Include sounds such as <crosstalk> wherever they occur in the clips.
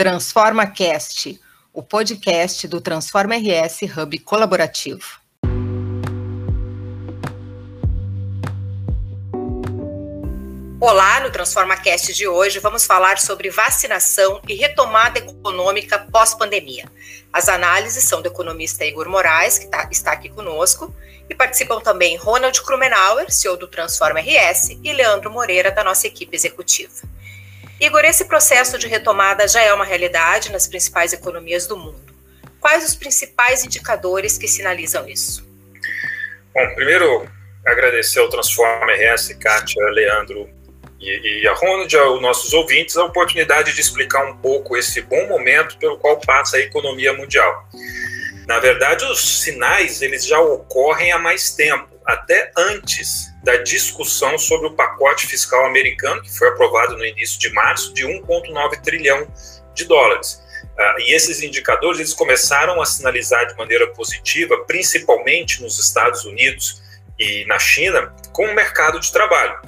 Transforma Cast, o podcast do Transforma RS Hub colaborativo. Olá, no Transforma Cast de hoje vamos falar sobre vacinação e retomada econômica pós-pandemia. As análises são do economista Igor Moraes, que tá, está aqui conosco, e participam também Ronald Krumenauer, CEO do Transforma RS, e Leandro Moreira, da nossa equipe executiva. Igor, esse processo de retomada já é uma realidade nas principais economias do mundo. Quais os principais indicadores que sinalizam isso? Bom, primeiro, agradecer ao Transforma RS, Kátia, Leandro e, e a Ronald, aos nossos ouvintes, a oportunidade de explicar um pouco esse bom momento pelo qual passa a economia mundial. Na verdade, os sinais eles já ocorrem há mais tempo, até antes da discussão sobre o pacote fiscal americano, que foi aprovado no início de março, de 1,9 trilhão de dólares. Uh, e esses indicadores eles começaram a sinalizar de maneira positiva, principalmente nos Estados Unidos e na China, com o mercado de trabalho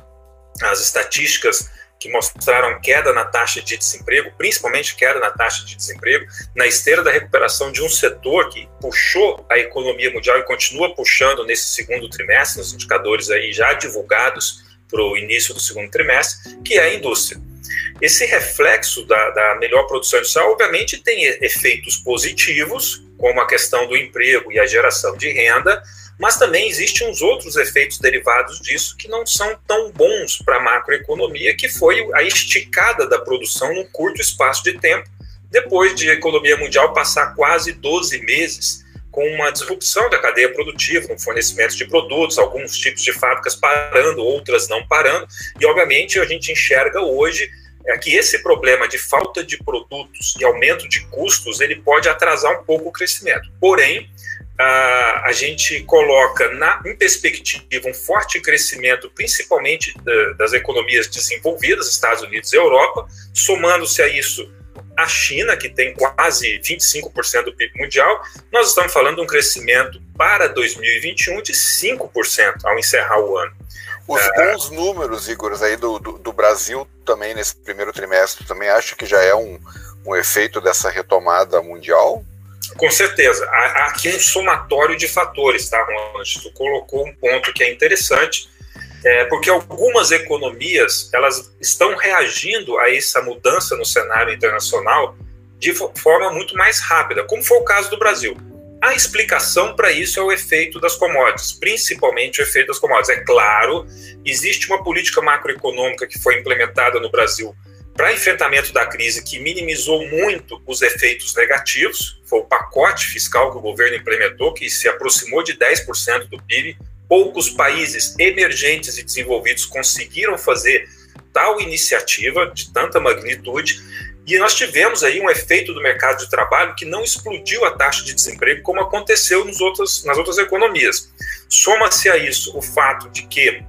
as estatísticas que mostraram queda na taxa de desemprego, principalmente queda na taxa de desemprego, na esteira da recuperação de um setor que puxou a economia mundial e continua puxando nesse segundo trimestre, nos indicadores aí já divulgados para o início do segundo trimestre, que é a indústria. Esse reflexo da, da melhor produção industrial, obviamente, tem efeitos positivos, como a questão do emprego e a geração de renda, mas também existem uns outros efeitos derivados disso que não são tão bons para a macroeconomia, que foi a esticada da produção num curto espaço de tempo, depois de a economia mundial passar quase 12 meses com uma disrupção da cadeia produtiva, no fornecimento de produtos, alguns tipos de fábricas parando, outras não parando, e obviamente a gente enxerga hoje é que esse problema de falta de produtos e aumento de custos ele pode atrasar um pouco o crescimento. Porém, a, a gente coloca na, em perspectiva um forte crescimento, principalmente da, das economias desenvolvidas, Estados Unidos e Europa, somando-se a isso a China, que tem quase 25% do PIB mundial, nós estamos falando de um crescimento para 2021 de 5% ao encerrar o ano. Os é. bons números, Igor, aí do, do, do, Brasil também nesse primeiro trimestre, também acho que já é um, um efeito dessa retomada mundial? Com certeza. Há, aqui um somatório de fatores, tá, Ronald? Tu colocou um ponto que é interessante, é, porque algumas economias elas estão reagindo a essa mudança no cenário internacional de forma muito mais rápida, como foi o caso do Brasil. A explicação para isso é o efeito das commodities, principalmente o efeito das commodities. É claro, existe uma política macroeconômica que foi implementada no Brasil para enfrentamento da crise que minimizou muito os efeitos negativos, foi o pacote fiscal que o governo implementou, que se aproximou de 10% do PIB. Poucos países emergentes e desenvolvidos conseguiram fazer tal iniciativa de tanta magnitude. E nós tivemos aí um efeito do mercado de trabalho que não explodiu a taxa de desemprego como aconteceu nos outros, nas outras economias. Soma-se a isso o fato de que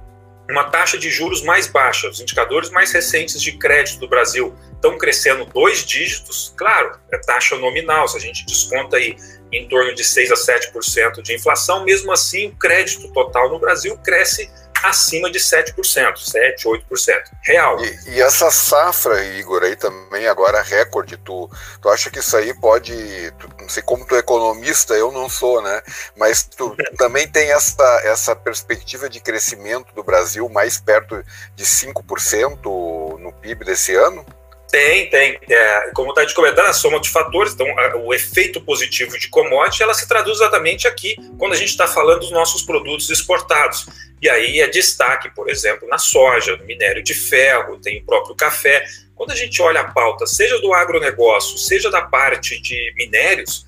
uma taxa de juros mais baixa. Os indicadores mais recentes de crédito do Brasil estão crescendo dois dígitos. Claro, é taxa nominal, se a gente desconta aí em torno de 6 a 7% de inflação, mesmo assim o crédito total no Brasil cresce acima de 7%, 7%, 8%. Real. E, e, essa safra, Igor, aí também agora recorde, tu, tu acha que isso aí pode, tu, não sei como tu é economista, eu não sou, né? Mas tu <laughs> também tem essa, essa perspectiva de crescimento do Brasil mais perto de 5% no PIB desse ano? Tem, tem. É, como está te comentando, a soma de fatores, então a, o efeito positivo de commodity, ela se traduz exatamente aqui quando a gente está falando dos nossos produtos exportados. E aí é destaque, por exemplo, na soja, no minério de ferro, tem o próprio café. Quando a gente olha a pauta, seja do agronegócio, seja da parte de minérios,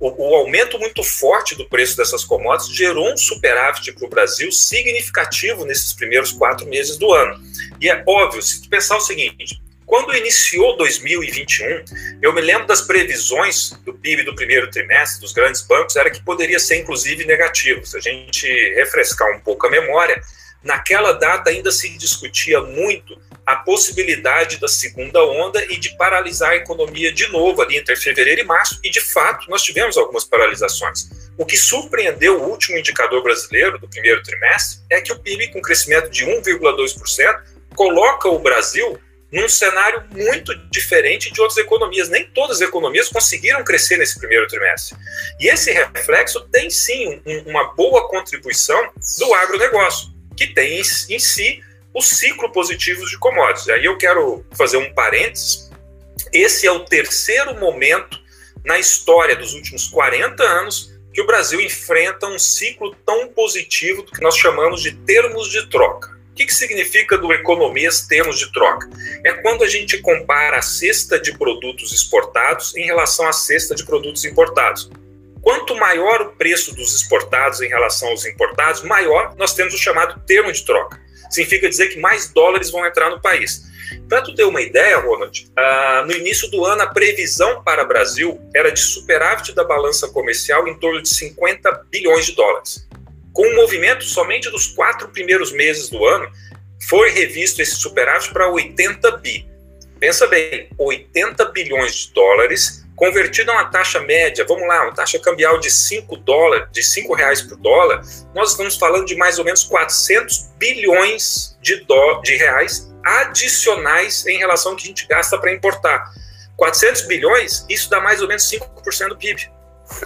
o, o aumento muito forte do preço dessas commodities gerou um superávit para o Brasil significativo nesses primeiros quatro meses do ano. E é óbvio, se pensar o seguinte, quando iniciou 2021, eu me lembro das previsões do PIB do primeiro trimestre dos grandes bancos, era que poderia ser inclusive negativo. Se a gente refrescar um pouco a memória, naquela data ainda se discutia muito a possibilidade da segunda onda e de paralisar a economia de novo ali entre fevereiro e março, e de fato nós tivemos algumas paralisações. O que surpreendeu o último indicador brasileiro do primeiro trimestre é que o PIB com crescimento de 1,2% coloca o Brasil num cenário muito diferente de outras economias. Nem todas as economias conseguiram crescer nesse primeiro trimestre. E esse reflexo tem sim um, uma boa contribuição do agronegócio, que tem em si o ciclo positivo de commodities. Aí eu quero fazer um parênteses. Esse é o terceiro momento na história dos últimos 40 anos que o Brasil enfrenta um ciclo tão positivo do que nós chamamos de termos de troca que, que significa do economias termos de troca? É quando a gente compara a cesta de produtos exportados em relação à cesta de produtos importados. Quanto maior o preço dos exportados em relação aos importados, maior nós temos o chamado termo de troca. Significa dizer que mais dólares vão entrar no país. Para tu ter uma ideia, Ronald, uh, no início do ano a previsão para o Brasil era de superávit da balança comercial em torno de 50 bilhões de dólares. Com o movimento somente dos quatro primeiros meses do ano, foi revisto esse superávit para 80 bi. Pensa bem, 80 bilhões de dólares convertido a uma taxa média, vamos lá, uma taxa cambial de 5 dólares, de 5 reais por dólar, nós estamos falando de mais ou menos 400 bilhões de, dó, de reais adicionais em relação ao que a gente gasta para importar. 400 bilhões, isso dá mais ou menos 5% do PIB.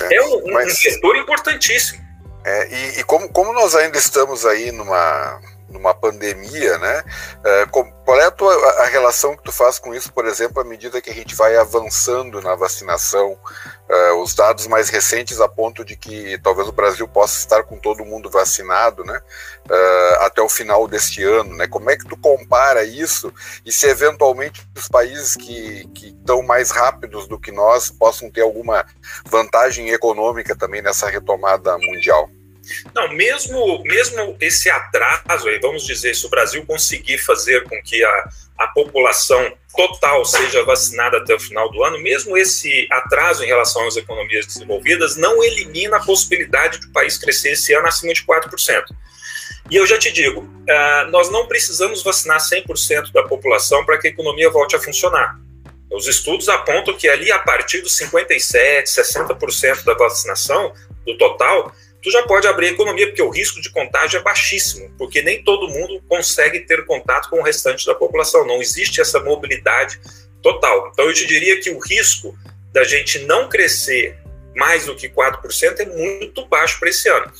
É, é um, um setor importantíssimo. É, e, e como, como nós ainda estamos aí numa, numa pandemia, né? É, qual é a, tua, a relação que tu faz com isso, por exemplo, à medida que a gente vai avançando na vacinação? É, os dados mais recentes apontam de que talvez o Brasil possa estar com todo mundo vacinado, né? É, até o final deste ano, né? Como é que tu compara isso e se eventualmente os países que, que estão mais rápidos do que nós possam ter alguma vantagem econômica também nessa retomada mundial? Não, mesmo, mesmo esse atraso, aí, vamos dizer, se o Brasil conseguir fazer com que a, a população total seja vacinada até o final do ano, mesmo esse atraso em relação às economias desenvolvidas não elimina a possibilidade de o país crescer esse ano acima de 4%. E eu já te digo, uh, nós não precisamos vacinar 100% da população para que a economia volte a funcionar. Os estudos apontam que ali, a partir dos 57%, 60% da vacinação do total, tu já pode abrir a economia, porque o risco de contágio é baixíssimo, porque nem todo mundo consegue ter contato com o restante da população, não existe essa mobilidade total. Então eu te diria que o risco da gente não crescer mais do que 4% é muito baixo para esse ano.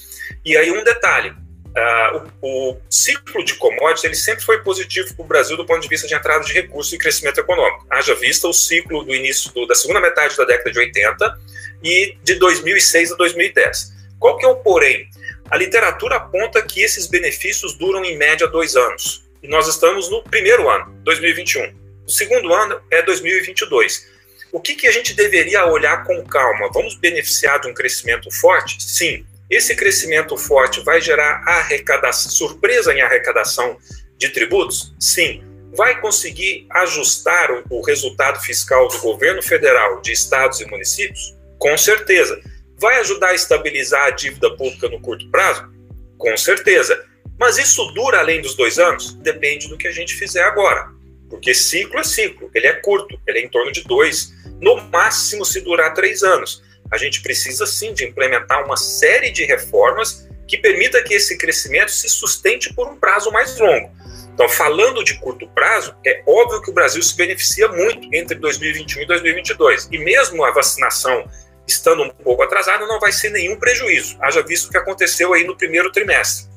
E aí um detalhe, uh, o, o, ciclo de commodities ele sempre foi positivo para o Brasil do ponto de vista de entrada de recursos e crescimento econômico. Haja vista o ciclo do início do, da segunda metade da década de 80 e de 2006 a 2010. Qual que é o porém? A literatura aponta que esses benefícios duram em média dois anos. E nós estamos no primeiro ano, 2021. O segundo ano é 2022. O que, que a gente deveria olhar com calma? Vamos beneficiar de um crescimento forte? Sim. Esse crescimento forte vai gerar arrecadação, surpresa em arrecadação de tributos? Sim. Vai conseguir ajustar o, o resultado fiscal do governo federal, de estados e municípios? Com certeza. Vai ajudar a estabilizar a dívida pública no curto prazo? Com certeza. Mas isso dura além dos dois anos? Depende do que a gente fizer agora. Porque ciclo é ciclo, ele é curto, ele é em torno de dois, no máximo se durar três anos. A gente precisa sim de implementar uma série de reformas que permita que esse crescimento se sustente por um prazo mais longo. Então, falando de curto prazo, é óbvio que o Brasil se beneficia muito entre 2021 e 2022. E mesmo a vacinação estando um pouco atrasado, não vai ser nenhum prejuízo. Haja visto o que aconteceu aí no primeiro trimestre.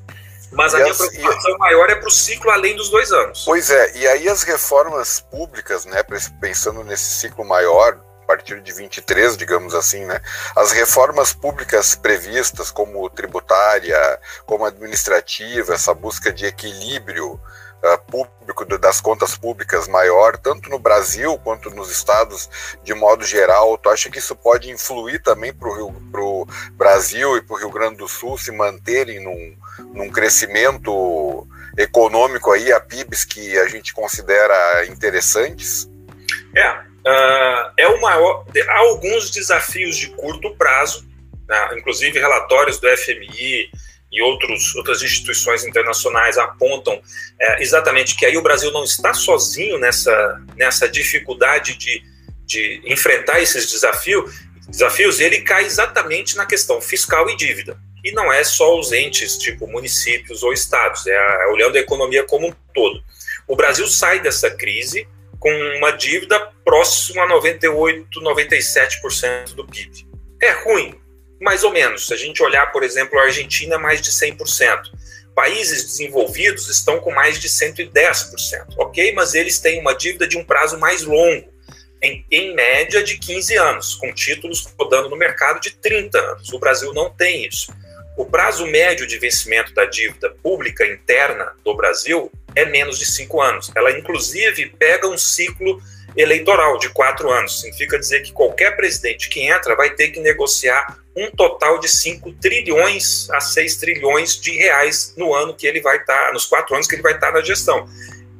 Mas a e minha as, preocupação e... maior é para o ciclo além dos dois anos. Pois é, e aí as reformas públicas, né, pensando nesse ciclo maior, a partir de 23, digamos assim, né? As reformas públicas previstas, como tributária, como administrativa, essa busca de equilíbrio uh, público das contas públicas maior, tanto no Brasil quanto nos estados de modo geral, tu acha que isso pode influir também para o Brasil e para o Rio Grande do Sul se manterem num, num crescimento econômico aí, a PIBs que a gente considera interessantes? É, uh, é o maior. Há alguns desafios de curto prazo, né, inclusive relatórios do FMI, e outros, outras instituições internacionais apontam é, exatamente que aí o Brasil não está sozinho nessa, nessa dificuldade de, de enfrentar esses desafios, desafios, ele cai exatamente na questão fiscal e dívida. E não é só os entes, tipo municípios ou estados, é, a, é olhando a economia como um todo. O Brasil sai dessa crise com uma dívida próxima a 98, 97% do PIB. É ruim, mais ou menos. Se a gente olhar, por exemplo, a Argentina, mais de 100%. Países desenvolvidos estão com mais de 110%, ok? Mas eles têm uma dívida de um prazo mais longo, em, em média de 15 anos, com títulos rodando no mercado de 30 anos. O Brasil não tem isso. O prazo médio de vencimento da dívida pública interna do Brasil é menos de cinco anos. Ela, inclusive, pega um ciclo eleitoral de quatro anos. Significa dizer que qualquer presidente que entra vai ter que negociar um total de 5 trilhões a 6 trilhões de reais no ano que ele vai estar, tá, nos quatro anos que ele vai estar tá na gestão.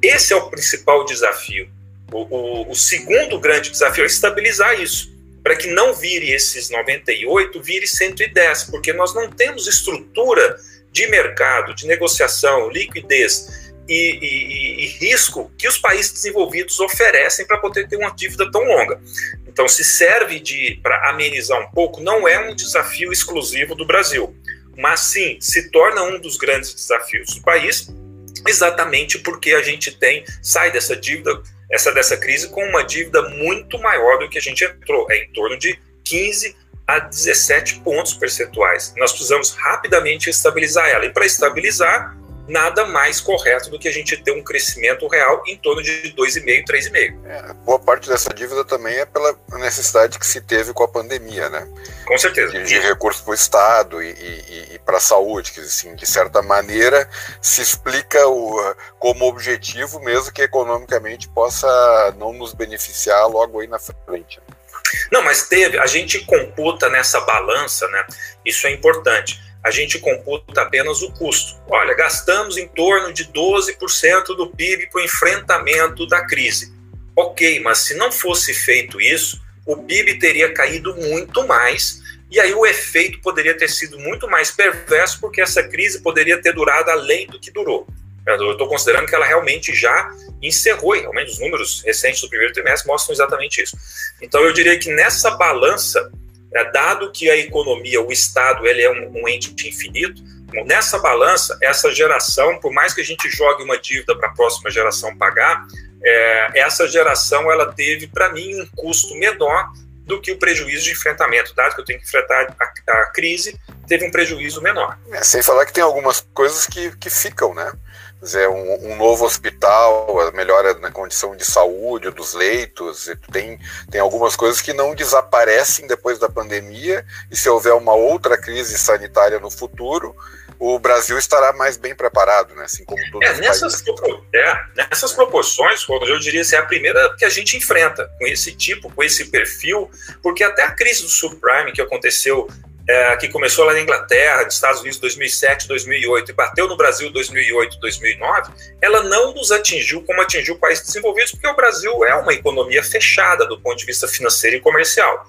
Esse é o principal desafio. O, o, o segundo grande desafio é estabilizar isso para que não vire esses 98, vire 110, porque nós não temos estrutura de mercado, de negociação, liquidez e, e, e risco que os países desenvolvidos oferecem para poder ter uma dívida tão longa. Então, se serve de para amenizar um pouco, não é um desafio exclusivo do Brasil, mas sim se torna um dos grandes desafios do país, exatamente porque a gente tem sai dessa dívida essa dessa crise com uma dívida muito maior do que a gente entrou, é em torno de 15 a 17 pontos percentuais. Nós precisamos rapidamente estabilizar ela. E para estabilizar, nada mais correto do que a gente ter um crescimento real em torno de 2,5%, 3,5%. É, boa parte dessa dívida também é pela necessidade que se teve com a pandemia, né? Com certeza. De, de recursos para o Estado e, e, e para a saúde, que assim, de certa maneira se explica o, como objetivo, mesmo que economicamente possa não nos beneficiar logo aí na frente. Né? Não, mas teve, a gente computa nessa balança, né? Isso é importante a gente computa apenas o custo. Olha, gastamos em torno de 12% do PIB para o enfrentamento da crise. Ok, mas se não fosse feito isso, o PIB teria caído muito mais e aí o efeito poderia ter sido muito mais perverso, porque essa crise poderia ter durado além do que durou. Eu estou considerando que ela realmente já encerrou, e realmente os números recentes do primeiro trimestre mostram exatamente isso. Então eu diria que nessa balança dado que a economia, o Estado, ele é um, um ente infinito, nessa balança, essa geração, por mais que a gente jogue uma dívida para a próxima geração pagar, é, essa geração ela teve, para mim, um custo menor do que o prejuízo de enfrentamento. Dado que eu tenho que enfrentar a, a crise, teve um prejuízo menor. É, sem falar que tem algumas coisas que, que ficam, né? Dizer, um, um, novo hospital, a melhora na condição de saúde dos leitos, tem, tem algumas coisas que não desaparecem depois da pandemia, e se houver uma outra crise sanitária no futuro, o Brasil estará mais bem preparado, né? assim como todos é, os nessas. É, nessas proporções, eu diria que é a primeira que a gente enfrenta, com esse tipo, com esse perfil, porque até a crise do subprime que aconteceu é, que começou lá na Inglaterra, nos Estados Unidos 2007, 2008 e bateu no Brasil 2008, 2009, ela não nos atingiu como atingiu países desenvolvidos, porque o Brasil é uma economia fechada do ponto de vista financeiro e comercial.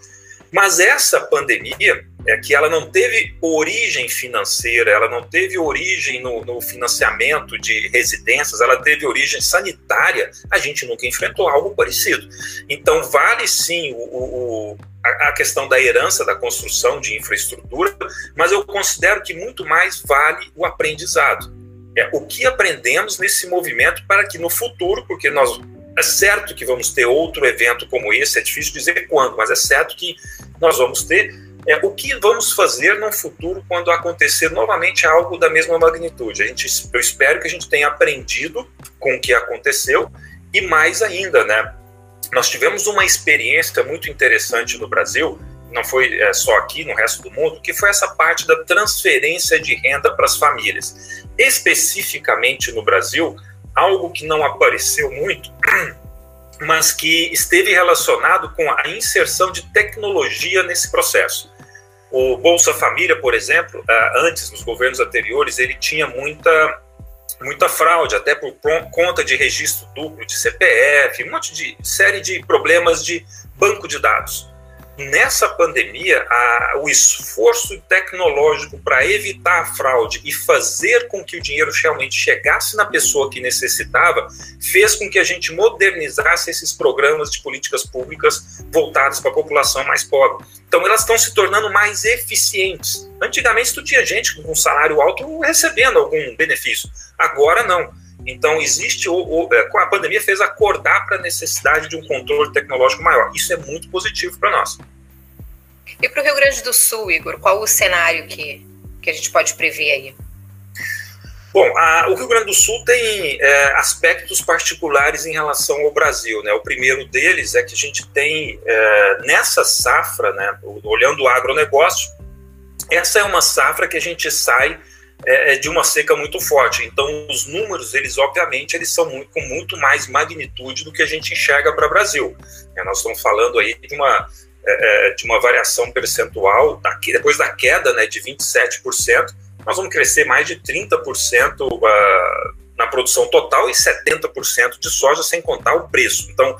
Mas essa pandemia, é que ela não teve origem financeira, ela não teve origem no, no, financiamento de residências, ela teve origem sanitária, a gente nunca enfrentou algo parecido. Então, vale sim o, o, a, a questão da herança da construção de infraestrutura, mas eu considero que muito mais vale o aprendizado. É, o que aprendemos nesse movimento para que no futuro, porque nós é certo que vamos ter outro evento como esse, é difícil dizer quando, mas é certo que nós vamos ter. É, o que vamos fazer no futuro quando acontecer novamente algo da mesma magnitude? A gente, eu espero que a gente tenha aprendido com o que aconteceu e mais ainda, né? Nós tivemos uma experiência muito interessante no Brasil, não foi é, só aqui, no resto do mundo, que foi essa parte da transferência de renda para as famílias. Especificamente no Brasil, algo que não apareceu muito, <clears throat> mas que esteve relacionado com a inserção de tecnologia nesse processo. O Bolsa Família, por exemplo, ah, antes, nos governos anteriores, ele tinha muita, muita fraude, até por conta de registro duplo de CPF, um monte de série de problemas de banco de dados nessa pandemia, a, o esforço tecnológico para evitar a fraude e fazer com que o dinheiro realmente chegasse na pessoa que necessitava, fez com que a gente modernizasse esses programas de políticas públicas voltados para a população mais pobre. Então, elas estão se tornando mais eficientes. Antigamente, tu tinha gente com um salário alto recebendo algum benefício. Agora, não Então, existe, o, o, é, a pandemia fez acordar para a necessidade de um controle tecnológico maior. Isso é muito positivo para nós. E para o Rio Grande do Sul, Igor, qual o cenário que, que a gente pode prever aí? Bom, a, o Rio Grande do Sul tem é, aspectos particulares em relação ao Brasil. Né? O primeiro deles é que a gente tem, é, nessa safra, né, olhando o agronegócio, essa é uma safra que a gente sai é, é, de uma seca muito forte. Então, os números, eles obviamente, eles são muito, com muito mais magnitude do que a gente enxerga para o Brasil. É, nós estamos falando aí de uma, é, é de uma variação percentual, daqui, depois da queda né, de 27%, nós vamos crescer mais de 30% uh, ah, na produção total e 70% de soja, sem contar o preço. Então,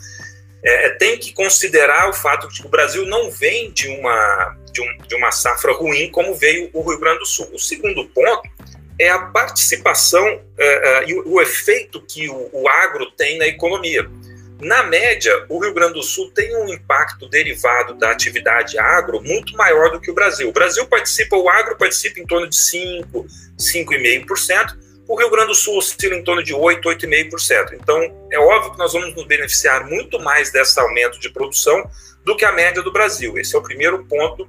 é, é, tem que considerar o fato de que o Brasil não vem de uma, de, um, de uma safra ruim como veio o Rio Grande do Sul. O segundo ponto é a participação é, é, e o, o, efeito que o, o agro tem na economia. Na média, o Rio Grande do Sul tem um impacto derivado da atividade agro muito maior do que o Brasil. O Brasil participa, o agro participa em torno de 5, 5,5%, o Rio Grande do Sul oscila em torno de 8, 8,5%. Então, é óbvio que nós vamos nos beneficiar muito mais desse aumento de produção do que a média do Brasil. Esse é o primeiro ponto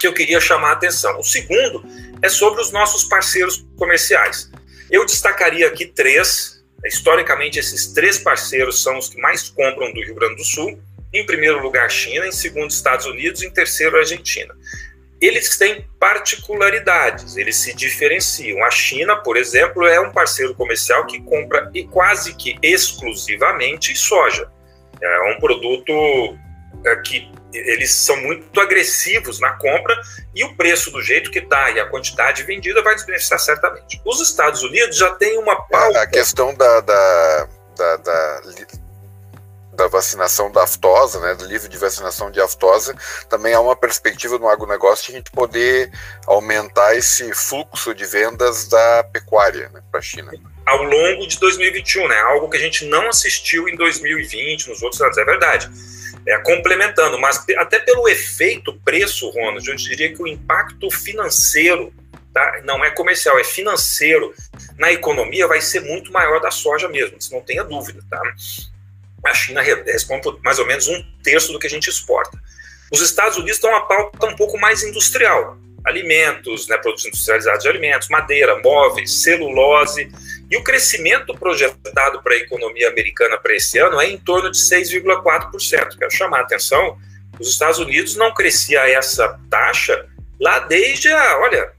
que eu queria chamar a atenção. O segundo é sobre os nossos parceiros comerciais. Eu destacaria aqui três Historicamente, esses três parceiros são os que mais compram do Rio Grande do Sul. Em primeiro lugar, China, em segundo, Estados Unidos, em terceiro, Argentina. Eles têm particularidades, eles se diferenciam. A China, por exemplo, é um parceiro comercial que compra e quase que exclusivamente soja. É um produto é, que eles são muito agressivos na compra e o preço do jeito que está e a quantidade vendida vai nos beneficiar certamente. Os Estados Unidos já têm uma pauta... A questão da, da, da, da, da vacinação da aftosa, né, do livro de vacinação de aftosa, também há uma perspectiva no agronegócio de a gente poder aumentar esse fluxo de vendas da pecuária né, para a China ao longo de 2021, né? Algo que a gente não assistiu em 2020, nos outros anos, é verdade é, complementando, mas até pelo efeito preço, Ronald, eu diria que o impacto financeiro, tá? não é comercial, é financeiro, na economia vai ser muito maior da soja mesmo, isso não tenha dúvida. Tá? A China responde por mais ou menos um terço do que a gente exporta. Os Estados Unidos estão uma pauta um pouco mais industrial, alimentos, né, produtos industrializados de alimentos, madeira, móveis, celulose, e o crescimento projetado para a economia americana para esse ano é em torno de 6,4%. Quero chamar a atenção, os Estados Unidos não crescia essa taxa lá desde a, olha,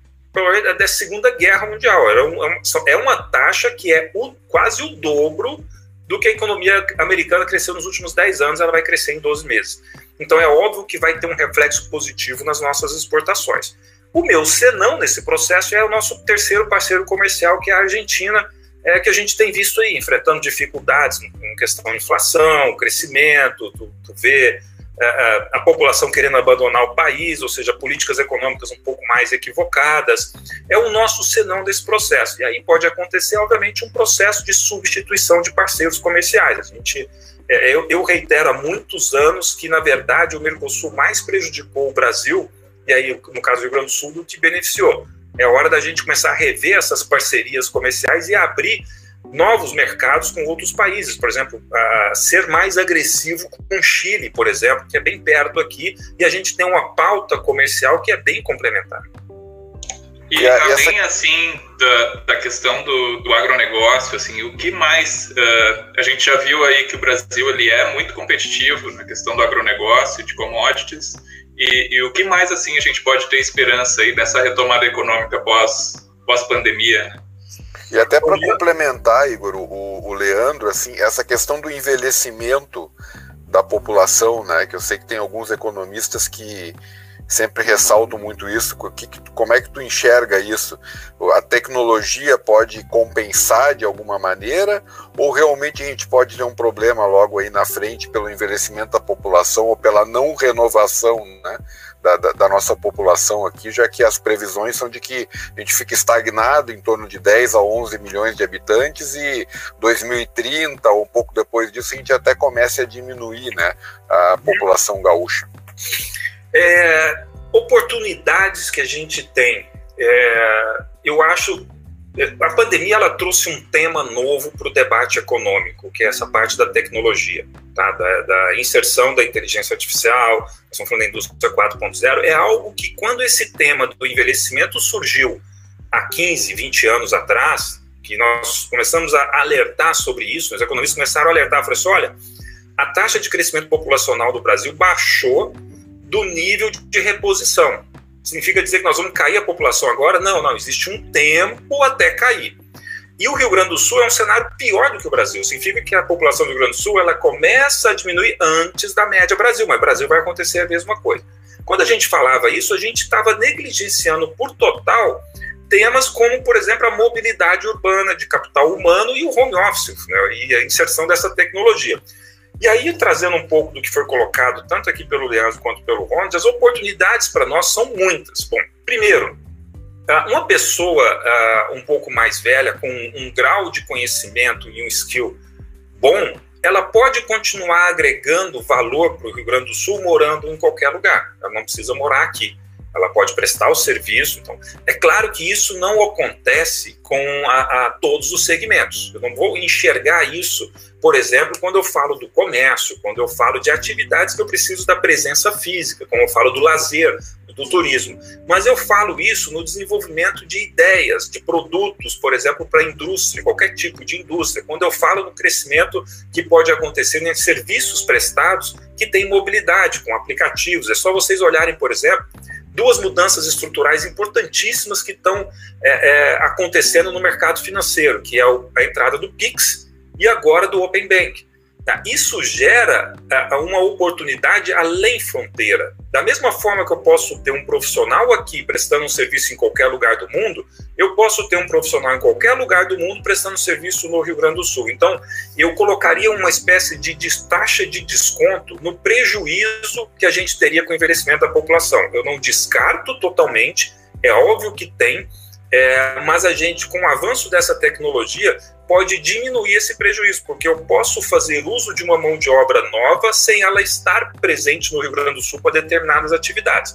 da Segunda Guerra Mundial. Era um, é uma taxa que é o, quase o dobro do que a economia americana cresceu nos últimos 10 anos, ela vai crescer em 12 meses. Então é óbvio que vai ter um reflexo positivo nas nossas exportações. O meu senão nesse processo é o nosso terceiro parceiro comercial, que é a Argentina, é que a gente tem visto aí, enfrentando dificuldades em questão de inflação, crescimento, tu, tu vê a, é, é, a, população querendo abandonar o país, ou seja, políticas econômicas um pouco mais equivocadas, é o nosso senão desse processo. E aí pode acontecer, obviamente, um processo de substituição de parceiros comerciais. A gente, é, eu, eu reitero há muitos anos que, na verdade, o Mercosul mais prejudicou o Brasil, e aí, no caso do Rio Grande do Sul, do que beneficiou. É hora da gente começar a rever essas parcerias comerciais e abrir novos mercados com outros países, por exemplo, ser mais agressivo com o Chile, por exemplo, que é bem perto aqui, e a gente tem uma pauta comercial que é bem complementar. E, e também, essa... assim, da, da questão do, do, agronegócio, assim, o que mais... Uh, a gente já viu aí que o Brasil ele é muito competitivo na questão do agronegócio, de commodities, e, e, o que mais assim a gente pode ter esperança aí dessa retomada econômica pós, pós pandemia? Né? E até para complementar, Igor, o, o Leandro, assim, essa questão do envelhecimento da população, né, que eu sei que tem alguns economistas que sempre ressalto muito isso. Como é que tu enxerga isso? A tecnologia pode compensar de alguma maneira ou realmente a gente pode ter um problema logo aí na frente pelo envelhecimento da população ou pela não renovação, né? Da, da, da, nossa população aqui, já que as previsões são de que a gente fique estagnado em torno de 10 a 11 milhões de habitantes e 2030 ou um pouco depois disso a gente até comece a diminuir né, a população gaúcha é, oportunidades que a gente tem. É, eu acho a pandemia ela trouxe um tema novo para o debate econômico, que é essa parte da tecnologia, tá? da, da inserção da inteligência artificial, estamos falando da indústria 4.0, é algo que quando esse tema do envelhecimento surgiu há 15, 20 anos atrás, que nós começamos a alertar sobre isso, os economistas começaram a alertar, falaram assim, olha, a taxa de crescimento populacional do Brasil baixou do nível de reposição. Significa dizer que nós vamos cair a população agora? Não, não, existe um tempo até cair. E o Rio Grande do Sul é um cenário pior do que o Brasil. Significa que a população do Rio Grande do Sul ela começa a diminuir antes da média Brasil, mas Brasil vai acontecer a mesma coisa. Quando a gente falava isso, a gente estava negligenciando por total temas como, por exemplo, a mobilidade urbana de capital humano e o home office, né, e a inserção dessa tecnologia. E aí, trazendo um pouco do que foi colocado, tanto aqui pelo Leandro quanto pelo Ronald, as oportunidades para nós são muitas. Bom, primeiro, ah, uma pessoa uh, um pouco mais velha, com um grau de conhecimento e um skill bom, ela pode continuar agregando valor para o Rio Grande do Sul morando em qualquer lugar. Ela não precisa morar aqui ela pode prestar o serviço. Então, é claro que isso não acontece com a, a, todos os segmentos. Eu não vou enxergar isso, por exemplo, quando eu falo do comércio, quando eu falo de atividades que eu preciso da presença física, como eu falo do lazer, do turismo. Mas eu falo isso no desenvolvimento de ideias, de produtos, por exemplo, para a indústria, qualquer tipo de indústria. Quando eu falo no crescimento que pode acontecer em serviços prestados que têm mobilidade, com aplicativos. É só vocês olharem, por exemplo, duas mudanças estruturais importantíssimas que estão é, é, acontecendo no mercado financeiro, que é a entrada do Pix e agora do Open Bank. Tá? Isso gera é, uma oportunidade além fronteira. Da mesma forma que eu posso ter um profissional aqui prestando um serviço em qualquer lugar do mundo, eu posso ter um profissional em qualquer lugar do mundo prestando serviço no Rio Grande do Sul. Então, eu colocaria uma espécie de taxa de desconto no prejuízo que a gente teria com o envelhecimento da população. Eu não descarto totalmente, é óbvio que tem, é, mas a gente, com o avanço dessa tecnologia, pode diminuir esse prejuízo, porque eu posso fazer uso de uma mão de obra nova sem ela estar presente no Rio Grande do Sul para determinadas atividades.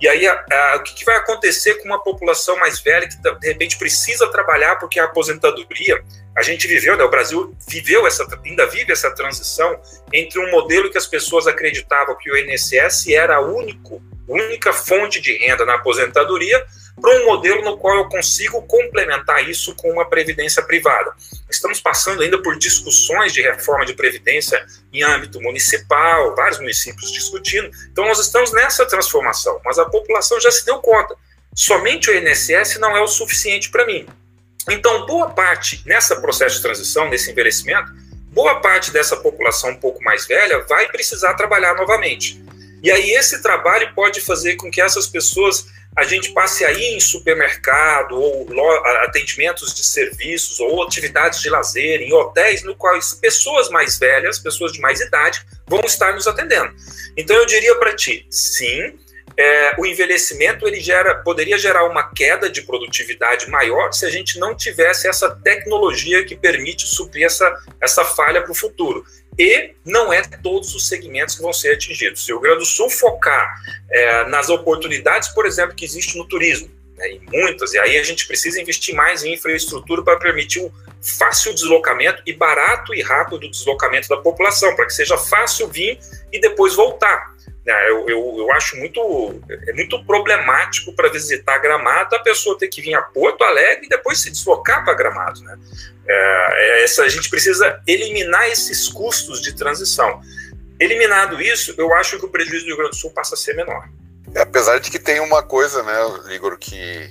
E aí, a, a, o que, que, vai acontecer com uma população mais velha que de repente precisa trabalhar porque a aposentadoria, a gente viveu, né, o Brasil viveu essa, ainda vive essa transição entre um modelo que as pessoas acreditavam que o INSS era a único, única fonte de renda na aposentadoria para um modelo no qual eu consigo complementar isso com uma previdência privada. Estamos passando ainda por discussões de reforma de previdência em âmbito municipal, vários municípios discutindo. Então, nós estamos nessa transformação, mas a população já se deu conta. Somente o INSS não é o suficiente para mim. Então, boa parte nessa processo de transição, nesse envelhecimento, boa parte dessa população um pouco mais velha vai precisar trabalhar novamente. E aí esse trabalho pode fazer com que essas pessoas a gente passe aí em supermercado ou atendimentos de serviços ou atividades de lazer em hotéis no quais pessoas mais velhas, pessoas de mais idade vão estar nos atendendo. Então eu diria para ti, sim, é, o envelhecimento ele gera, poderia gerar uma queda de produtividade maior se a gente não tivesse essa tecnologia que permite suprir essa, essa falha para o futuro. E não é todos os segmentos que vão ser atingidos. Se o Rio Grande do Sul focar é, nas oportunidades, por exemplo, que existe no turismo, né, e muitas, e aí a gente precisa investir mais em infraestrutura para permitir o fácil deslocamento e barato e rápido deslocamento da população, para que seja fácil vir e depois voltar. Né, eu, eu, eu, acho muito, é muito problemático para visitar Gramado a pessoa ter que vir a Porto Alegre e depois se deslocar para Gramado. Né? É, é, essa, a gente precisa eliminar esses custos de transição. Eliminado isso, eu acho que o prejuízo do Rio Grande do Sul passa a ser menor. Apesar de que tem uma coisa, né, Igor, que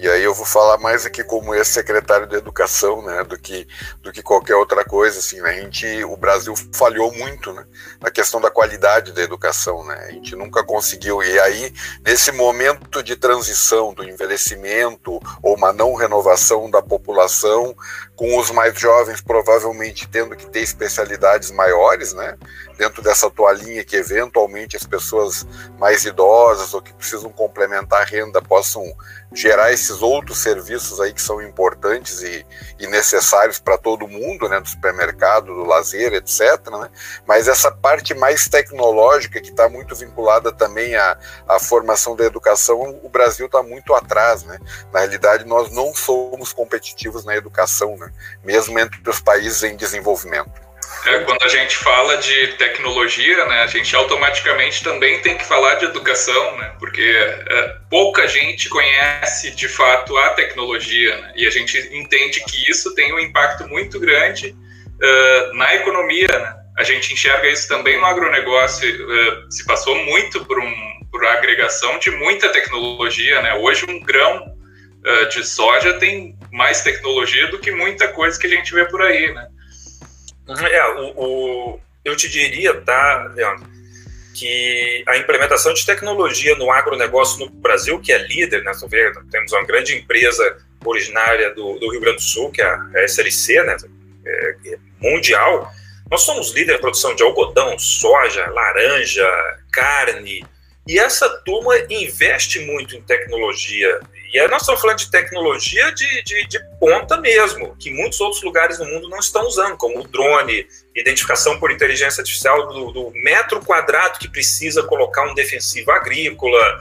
e aí eu vou falar mais aqui como ex-secretário de educação, né, do que do que qualquer outra coisa, assim, né? A gente, o Brasil falhou muito, né, na questão da qualidade da educação, né? A gente nunca conseguiu. E aí nesse momento de transição do envelhecimento ou uma não renovação da população, com os mais jovens provavelmente tendo que ter especialidades maiores, né? Dentro dessa toalhinha que eventualmente as pessoas mais idosas ou que precisam complementar a renda possam gerar esses outros serviços aí que são importantes e, e necessários para todo mundo, né, do supermercado, do lazer, etc. Né? Mas essa parte mais tecnológica que está muito vinculada também à, à formação da educação, o Brasil está muito atrás, né? Na realidade, nós não somos competitivos na educação, né? Mesmo entre os países em desenvolvimento. É, quando a gente fala de tecnologia, né, a gente automaticamente também tem que falar de educação, né, porque é, pouca gente conhece de fato a tecnologia né, e a gente entende que isso tem um impacto muito grande uh, na economia. Né. A gente enxerga isso também no agronegócio, uh, se passou muito por, um, por agregação de muita tecnologia. Né. Hoje, um grão uh, de soja tem mais tecnologia do que muita coisa que a gente vê por aí. Né. É, o, o, eu te diria, tá, Leandro, que a implementação de tecnologia no agronegócio no Brasil, que é líder, né, vê, temos uma grande empresa originária do, do, Rio Grande do Sul, que é a SLC, né, é, é mundial, nós somos líder em produção de algodão, soja, laranja, carne, e essa turma investe muito em tecnologia e aí nós estamos falando de tecnologia de, de, de, ponta mesmo, que muitos outros lugares no mundo não estão usando, como o drone, identificação por inteligência artificial do, do metro quadrado que precisa colocar um defensivo agrícola,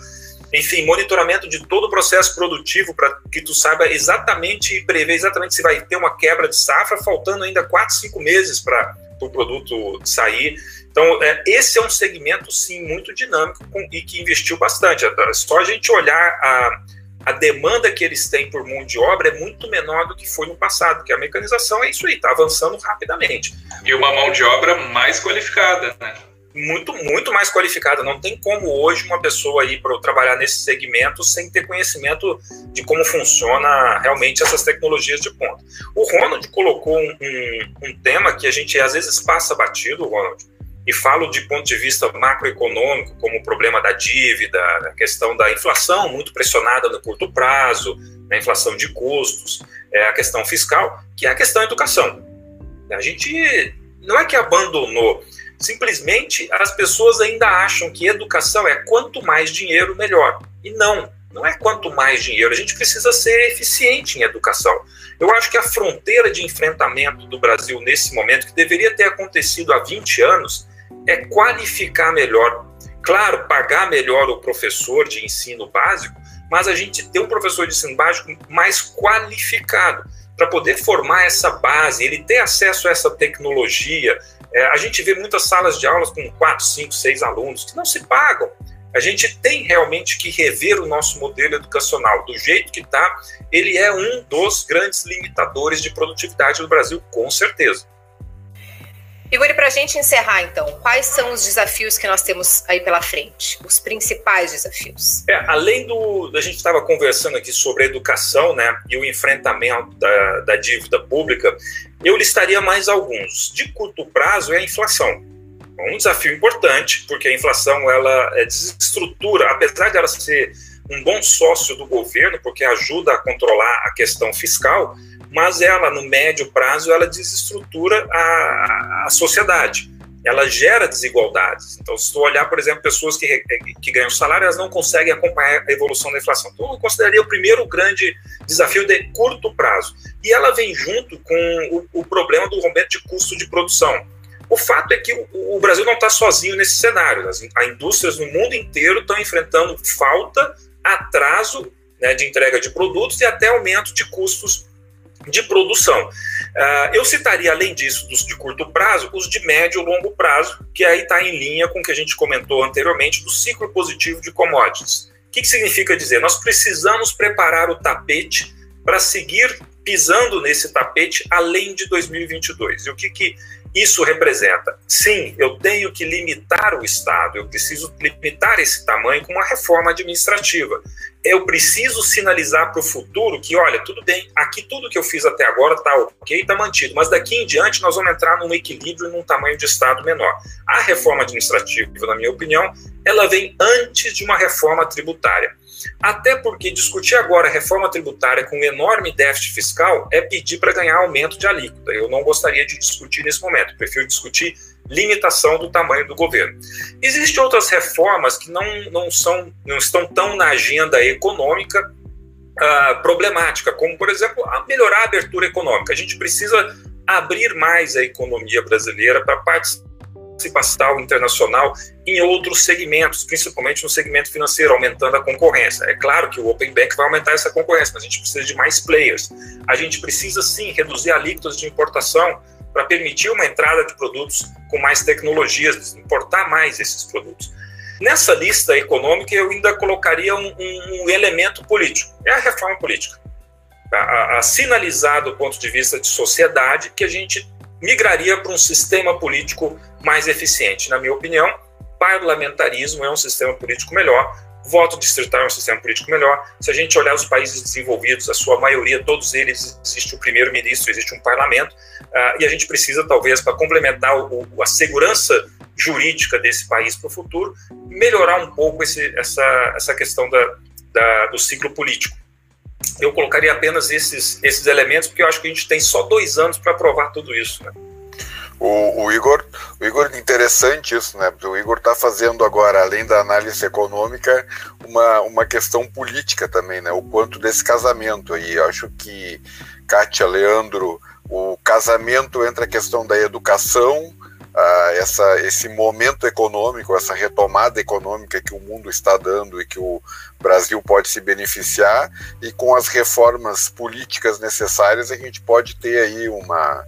enfim, monitoramento de todo o processo produtivo para que tu saiba exatamente e prever exatamente se vai ter uma quebra de safra, faltando ainda quatro, cinco meses para o produto sair. Então, é, esse é um segmento, sim, muito dinâmico com, e que investiu bastante. É só a gente olhar a a demanda que eles têm por mão de obra é muito menor do que foi no passado, que a mecanização é isso aí, está avançando rapidamente. E uma mão de obra mais qualificada, né? Muito, muito mais qualificada. Não tem como hoje uma pessoa ir para trabalhar nesse segmento sem ter conhecimento de como funciona realmente essas tecnologias de ponta. O Ronald colocou um, um, um tema que a gente às vezes passa batido, Ronald, e falo de ponto de vista macroeconômico, como o problema da dívida, a questão da inflação muito pressionada no curto prazo, a inflação de custos, é a questão fiscal, que é a questão da educação. A gente não é que abandonou, simplesmente as pessoas ainda acham que educação é quanto mais dinheiro, melhor. E não, não é quanto mais dinheiro, a gente precisa ser eficiente em educação. Eu acho que a fronteira de enfrentamento do Brasil nesse momento, que deveria ter acontecido há 20 anos, é qualificar melhor. Claro, pagar melhor o professor de ensino básico, mas a gente ter um professor de ensino básico mais qualificado para poder formar essa base, ele ter acesso a essa tecnologia. É, a gente vê muitas salas de aulas com quatro, cinco, seis alunos que não se pagam. A gente tem realmente que rever o nosso modelo educacional. Do jeito que está, ele é um dos grandes limitadores de produtividade do Brasil, com certeza. Igor, para a gente encerrar, então, quais são os desafios que nós temos aí pela frente? Os principais desafios? É, além do. A gente estava conversando aqui sobre a educação né, e o enfrentamento da, da dívida pública, eu listaria mais alguns. De curto prazo é a inflação. Um desafio importante, porque a inflação ela é, desestrutura, apesar de ela ser um bom sócio do governo, porque ajuda a controlar a questão fiscal, mas ela, no médio prazo, ela desestrutura a, a sociedade. Ela gera desigualdades. Então, se tu olhar, por exemplo, pessoas que, que ganham salário, elas não conseguem acompanhar a evolução da inflação. Então, eu consideraria o primeiro grande desafio de curto prazo. E ela vem junto com o, o problema do rompimento de custo de produção. O fato é que o, Brasil não está sozinho nesse cenário. As indústrias no mundo inteiro estão enfrentando falta, atraso né, de entrega de produtos e até aumento de custos de produção. Uh, eu citaria, além disso, dos de curto prazo, os de médio e longo prazo, que aí está em linha com o que a gente comentou anteriormente do ciclo positivo de commodities. O que, que significa dizer? Nós precisamos preparar o tapete para seguir pisando nesse tapete além de 2022. E o que, que isso representa? Sim, eu tenho que limitar o Estado, eu preciso limitar esse tamanho com uma reforma administrativa eu preciso sinalizar para o futuro que, olha, tudo bem, aqui tudo que eu fiz até agora está ok, está mantido, mas daqui em diante nós vamos entrar num equilíbrio e num tamanho de Estado menor. A reforma administrativa, na minha opinião, ela vem antes de uma reforma tributária. Até porque discutir agora reforma tributária com um enorme déficit fiscal é pedir para ganhar aumento de alíquota. Eu não gostaria de discutir nesse momento, prefiro discutir limitação do tamanho do governo. Existem outras reformas que não, não, são, não estão tão na agenda econômica, uh, problemática, como, por exemplo, a melhorar a abertura econômica. A gente precisa abrir mais a economia brasileira para participação internacional em outros segmentos, principalmente no segmento financeiro, aumentando a concorrência. É claro que o Open Bank vai aumentar essa concorrência, mas a gente precisa de mais players. A gente precisa, sim, reduzir alíquotas de importação para permitir uma entrada de produtos com mais tecnologias, importar mais esses produtos. Nessa lista econômica, eu ainda colocaria um, um, um elemento político, é a reforma política. A, a, sinalizar do ponto de vista de sociedade que a gente migraria para um sistema político mais eficiente. Na minha opinião, parlamentarismo é um sistema político melhor, voto distrital é um sistema político melhor. Se a gente olhar os países desenvolvidos, a sua maioria, todos eles, existe um primeiro-ministro, existe um parlamento, uh, e a gente precisa, talvez, para complementar o, a segurança jurídica desse país para o futuro, melhorar um pouco esse, essa, essa questão da, da, do ciclo político. Eu colocaria apenas esses, esses elementos, porque eu acho que a gente tem só dois anos para aprovar tudo isso. Né? O, o, Igor, o Igor, interessante isso, né? O Igor está fazendo agora, além da análise econômica, uma, uma questão política também, né? O quanto desse casamento aí. Eu acho que Kátia, Leandro, o casamento entre a questão da educação, essa, esse momento econômico, essa retomada econômica que o mundo está dando e que o Brasil pode se beneficiar, e com as reformas políticas necessárias, a gente pode ter aí uma, um,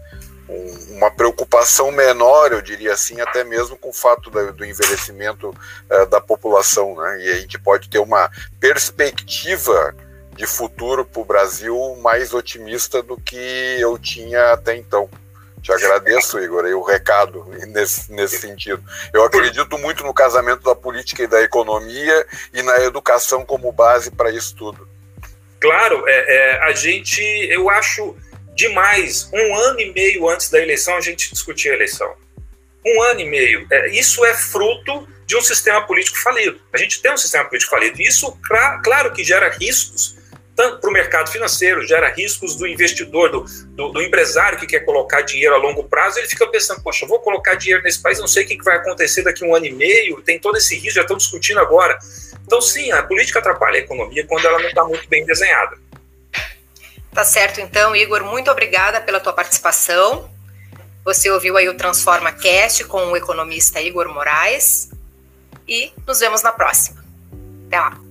uma preocupação menor, eu diria assim, até mesmo com o fato da, do envelhecimento uh, da população, né? E a gente pode ter uma perspectiva de futuro para o Brasil mais otimista do que eu tinha até então. Te agradeço, Igor, aí o recado nesse, nesse sentido. Eu acredito muito no casamento da política e da economia e na educação como base para isso tudo. Claro, é, é, a gente, eu acho demais, um ano e meio antes da eleição, a gente discutir a eleição. Um ano e meio. É, isso é fruto de um sistema político falido. A gente tem um sistema político falido. Isso, claro que gera riscos para o mercado financeiro, gera riscos do investidor, do, do, do, empresário que quer colocar dinheiro a longo prazo, ele fica pensando, poxa, vou colocar dinheiro nesse país, não sei o que vai acontecer daqui a um ano e meio, tem todo esse risco, já estão discutindo agora. Então, sim, a política atrapalha a economia quando ela não está muito bem desenhada. Tá certo, então, Igor, muito obrigada pela tua participação. Você ouviu aí o Transforma Cast com o economista Igor Moraes e nos vemos na próxima. Até lá.